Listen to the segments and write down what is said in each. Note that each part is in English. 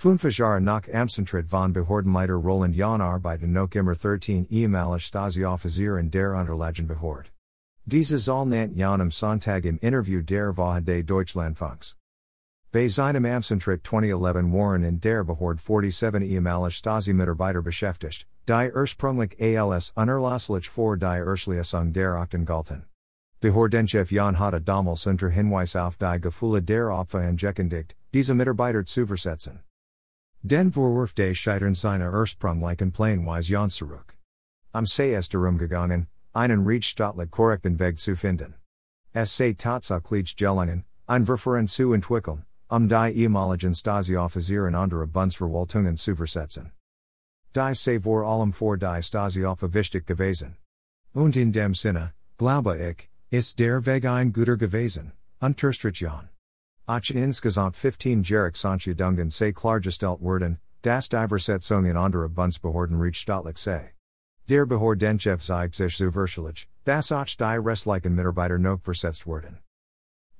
Funfajara nach Amtsantritt von Behördenleiter Roland Jahn arbeiten noch immer 13 ehemalige Stasi-Offizier in der Unterlagenbehörde. Diese Zahl nennt Jahn am Sonntag im Interview der Woche des Deutschlandfunks. Bei seinem Amtsantritt 2011 waren in der Behörde 47 ehemalige Stasi-Mitarbeiter beschäftigt, die ursprünglich als unerlasslich vor die Erschließung der Akten galten. Behördenchef Jahn hatte damals unter Hinweis auf die Gefühle der Opfer angekündigt, diese Mitarbeiter zu versetzen. Den Vorwurf des Scheitern seiner ursprünglichen Pläne weis Jahn zurück. Am sei es darum gegangen, einen rechtsstaatlich korrekten Weg zu finden. Es sei tatsächlich gelungen, ein Verfahren zu entwickeln, um die ehemaligen Stasi-Offizier in andere Bundsverwaltungen zu versetzen. Die sei vor allem vor die Stasi-Opfer wichtig gewesen. Und in dem Sinne, glaube ich, ist der Weg ein guter gewesen, unterstrich Jahn. Ach insgesamt 15 Jarek Sanchedungen sei klargestellt werden, das die Versetzung in andere Bundsbehörden rechtsstaatlich sei. Der Behördenchef zeigt sich zuversichtlich, dass auch die restlichen Mitarbeiter noch versetzt werden.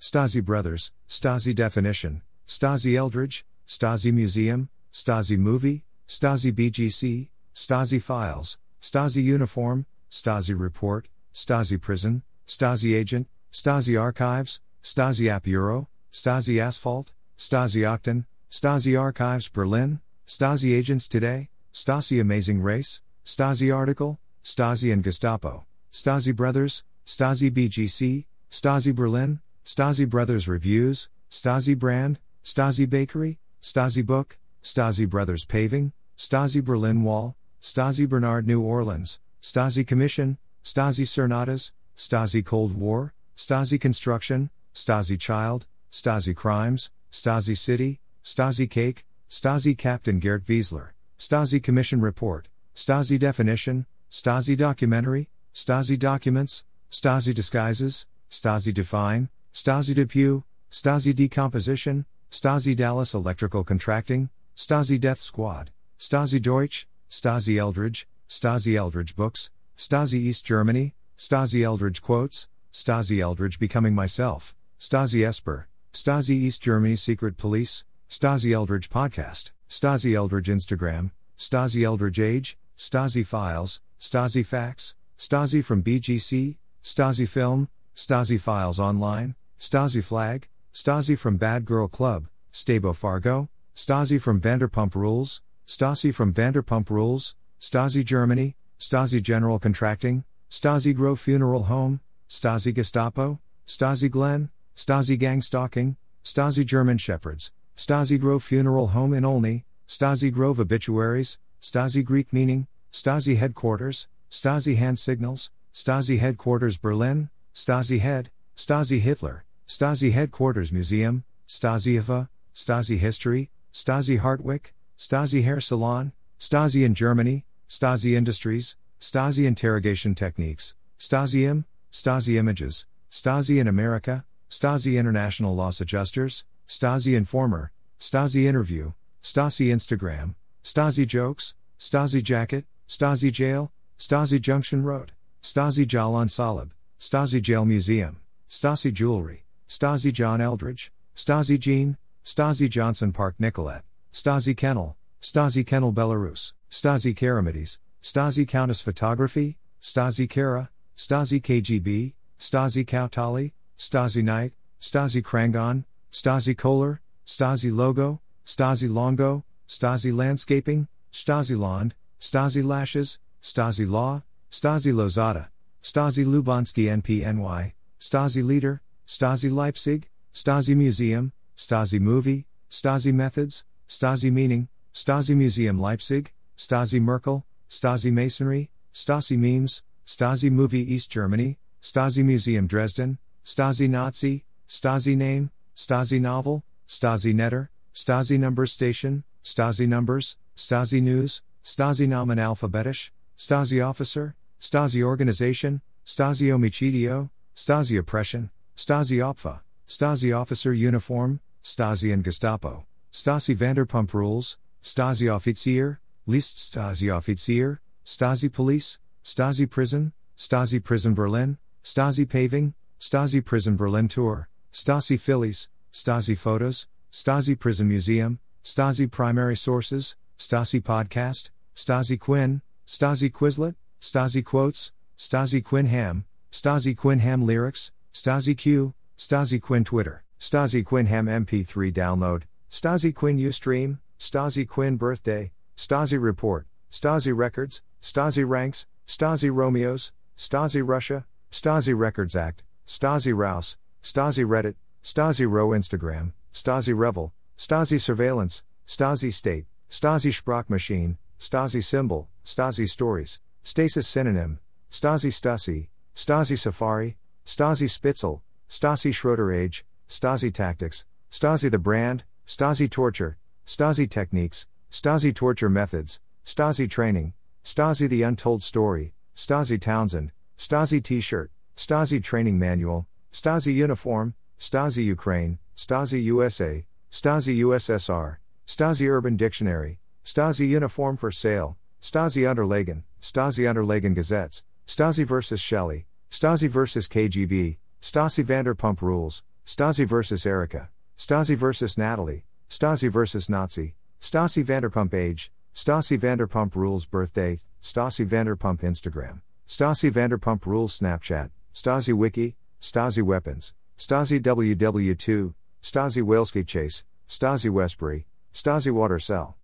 Stasi Brothers, Stasi Definition, Stasi Eldredge, Stasi Museum, Stasi Movie, Stasi BGC, Stasi Files, Stasi Uniform, Stasi Report, Stasi Prison, Stasi Agent, Stasi Archives, Stasi App Euro, Stasi Asphalt, Stasi Octon, Stasi Archives Berlin, Stasi Agents Today, Stasi Amazing Race, Stasi Article, Stasi and Gestapo, Stasi Brothers, Stasi BGC, Stasi Berlin, Stasi Brothers Reviews, Stasi Brand, Stasi Bakery, Stasi Book, Stasi Brothers Paving, Stasi Berlin Wall, Stasi Bernard New Orleans, Stasi Commission, Stasi Cernadas, Stasi Cold War, Stasi Construction, Stasi Child, Stasi Crimes, Stasi City, Stasi Cake, Stasi Captain Gerd Wiesler, Stasi Commission Report, Stasi Definition, Stasi Documentary, Stasi Documents, Stasi Disguises, Stasi Define, Stasi Depew, Stasi Decomposition, Stasi Dallas Electrical Contracting, Stasi Death Squad, Stasi Deutsch, Stasi Eldredge, Stasi Eldredge Books, Stasi East Germany, Stasi Eldredge Quotes, Stasi Eldredge Becoming Myself, Stasi Esper, Stasi East Germany Secret Police, Stasi Eldredge Podcast, Stasi Eldredge Instagram, Stasi Eldredge Age, Stasi Files, Stasi Facts, Stasi from BGC, Stasi Film, Stasi Files Online, Stasi Flag, Stasi from Bad Girl Club, Stabo Fargo, Stasi from Vanderpump Rules, Stasi from Vanderpump Rules, Stasi Germany, Stasi General Contracting, Stasi Grove Funeral Home, Stasi Gestapo, Stasi Glen, Stasi Gang Stalking, Stasi German Shepherds, Stasi Grove Funeral Home in Olney, Stasi Grove Obituaries, Stasi Greek Meaning, Stasi Headquarters, Stasi Hand Signals, Stasi Headquarters Berlin, Stasi Head, Stasi Hitler, Stasi Headquarters Museum, Stasi IFA, Stasi History, Stasi Hartwick, Stasi Hair Salon, Stasi in Germany, Stasi Industries, Stasi Interrogation Techniques, Stasi Im, Stasi Images, Stasi in America, Stasi International Loss Adjusters, Stasi Informer, Stasi Interview, Stasi Instagram, Stasi Jokes, Stasi Jacket, Stasi Jail, Stasi Junction Road, Stasi Jalan Salib, Stasi Jail Museum, Stasi Jewelry, Stasi John Eldredge, Stasi Jean, Stasi Johnson Park Nicolette, Stasi Kennel, Stasi Kennel Belarus, Stasi Karamides, Stasi Countess Photography, Stasi Kara, Stasi KGB, Stasi Kautali, Stasi Night, Stasi Krangon, Stasi Kohler, Stasi Logo, Stasi Longo, Stasi Landscaping, Stasi Lond, Stasi Lashes, Stasi Law, Stasi Lozada, Stasi Lubansky NPNY, Stasi Leader, Stasi Leipzig, Stasi Museum, Stasi Movie, Stasi Methods, Stasi Meaning, Stasi Museum Leipzig, Stasi Merkel, Stasi Masonry, Stasi Memes, Stasi Movie East Germany, Stasi Museum Dresden, Stasi Nazi, Stasi Name, Stasi Novel, Stasi Netter, Stasi Number Station, Stasi Numbers, Stasi News, Stasi Namen Alphabetisch, Stasi Officer, Stasi Organization, Stasi Omicidio, Stasi Oppression, Stasi Opfa, Stasi Officer Uniform, Stasi and Gestapo, Stasi Vanderpump Rules, Stasi Offizier, List Stasi Offizier, Stasi Police, Stasi Prison, Stasi Prison Berlin, Stasi Paving, Stasi Prison Berlin Tour, Stasi Phillies, Stasi Photos, Stasi Prison Museum, Stasi Primary Sources, Stasi Podcast, Stasi Quinn, Stasi Quizlet, Stasi Quotes, Stasi Quinn Ham, Stasi Quinn Ham Lyrics, Stasi Q, Stasi Quinn Twitter, Stasi Quinn Ham MP3 download, Stasi Quinn Ustream, Stasi Quinn Birthday, Stasi Report, Stasi Records, Stasi Ranks, Stasi Romeos, Stasi Russia, Stasi Records Act, Stasi Rouse, Stasi Reddit, Stasi Row Instagram, Stasi Revel, Stasi Surveillance, Stasi State, Stasi Sprachmaschine, Stasi Symbol, Stasi Stories, Stasis Synonym, Stasi Stasi, Stasi Safari, Stasi Spitzel, Stasi Schroeder Age, Stasi Tactics, Stasi the Brand, Stasi Torture, Stasi Techniques, Stasi Torture Methods, Stasi Training, Stasi The Untold Story, Stasi Townsend, Stasi T shirt, Stasi Training Manual, Stasi Uniform, Stasi Ukraine, Stasi USA, Stasi USSR, Stasi Urban Dictionary, Stasi Uniform for Sale, Stasi Unterlagen, Stasi Unterlagen Gazettes, Stasi vs. Shelley, Stasi vs. KGB, Stasi Vanderpump Rules, Stasi vs. Erica, Stasi vs. Natalie, Stasi vs. Nazi, Stasi Vanderpump Age, Stasi Vanderpump Rules Birthday, Stasi Vanderpump Instagram, Stasi Vanderpump Rules Snapchat, Stasi Wiki, Stasi Weapons, Stasi WW2, Stasi Whalesky Chase, Stasi Westbury, Stasi Water Cell,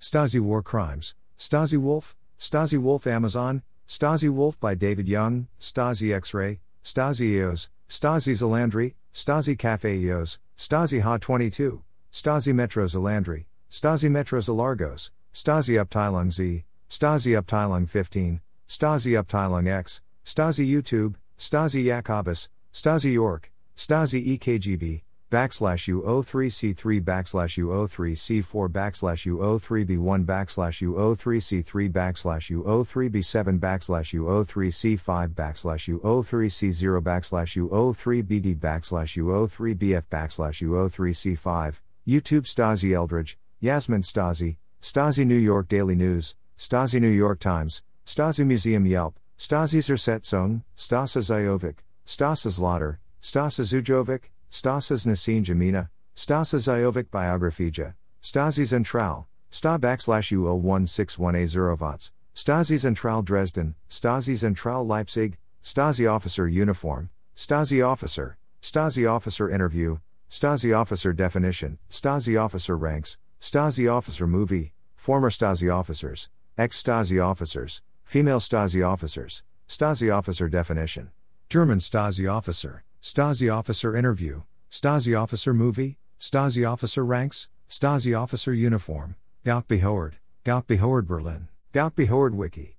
Stasi War Crimes, Stasi Wolf, Stasi Wolf Amazon, Stasi Wolf by David Young, Stasi X Ray, Stasi EOS, Stasi Zalandri, Stasi Cafe EOS, Stasi Ha 22, Stasi Metro Zalandri, Stasi Metro Zalargos, Stasi Abteilung Z, Stasi Abteilung 15, Stasi Abteilung X, Stasi YouTube, Stasi Jacobus, Stasi York, Stasi EKGB, backslash U03C3 backslash U03C4 backslash U03B1 backslash U03C3 backslash U03B7 backslash U03C5 backslash U03C0 backslash U03BD backslash U03BF backslash U03C5, YouTube Stasi Eldredge, Yasmin Stasi, Stasi New York Daily News, Stasi New York Times, Stasi Museum Yelp, Stasi Zersetzung, Stasa Zajovic, Stasa Zlotter, Stasa Zujovic, Stasas Nasin Jamina, Stasa Zajovic Biographija, Stasi Zentral, Sta backslash U0161A Zerovots, Stasi Zentral Dresden, Stasi Zentral Leipzig, Stasi Officer Uniform, Stasi Officer, Stasi Officer Interview, Stasi Officer Definition, Stasi Officer Ranks, Stasi Officer Movie, Former Stasi Officers, Ex Stasi Officers, Female Stasi Officers, Stasi Officer Definition, German Stasi Officer. Stasi Officer Interview, Stasi Officer Movie, Stasi Officer Ranks, Stasi Officer Uniform, Gauck-Behörde, Gauck-Behörde Berlin, Gauck-Behörde Wiki.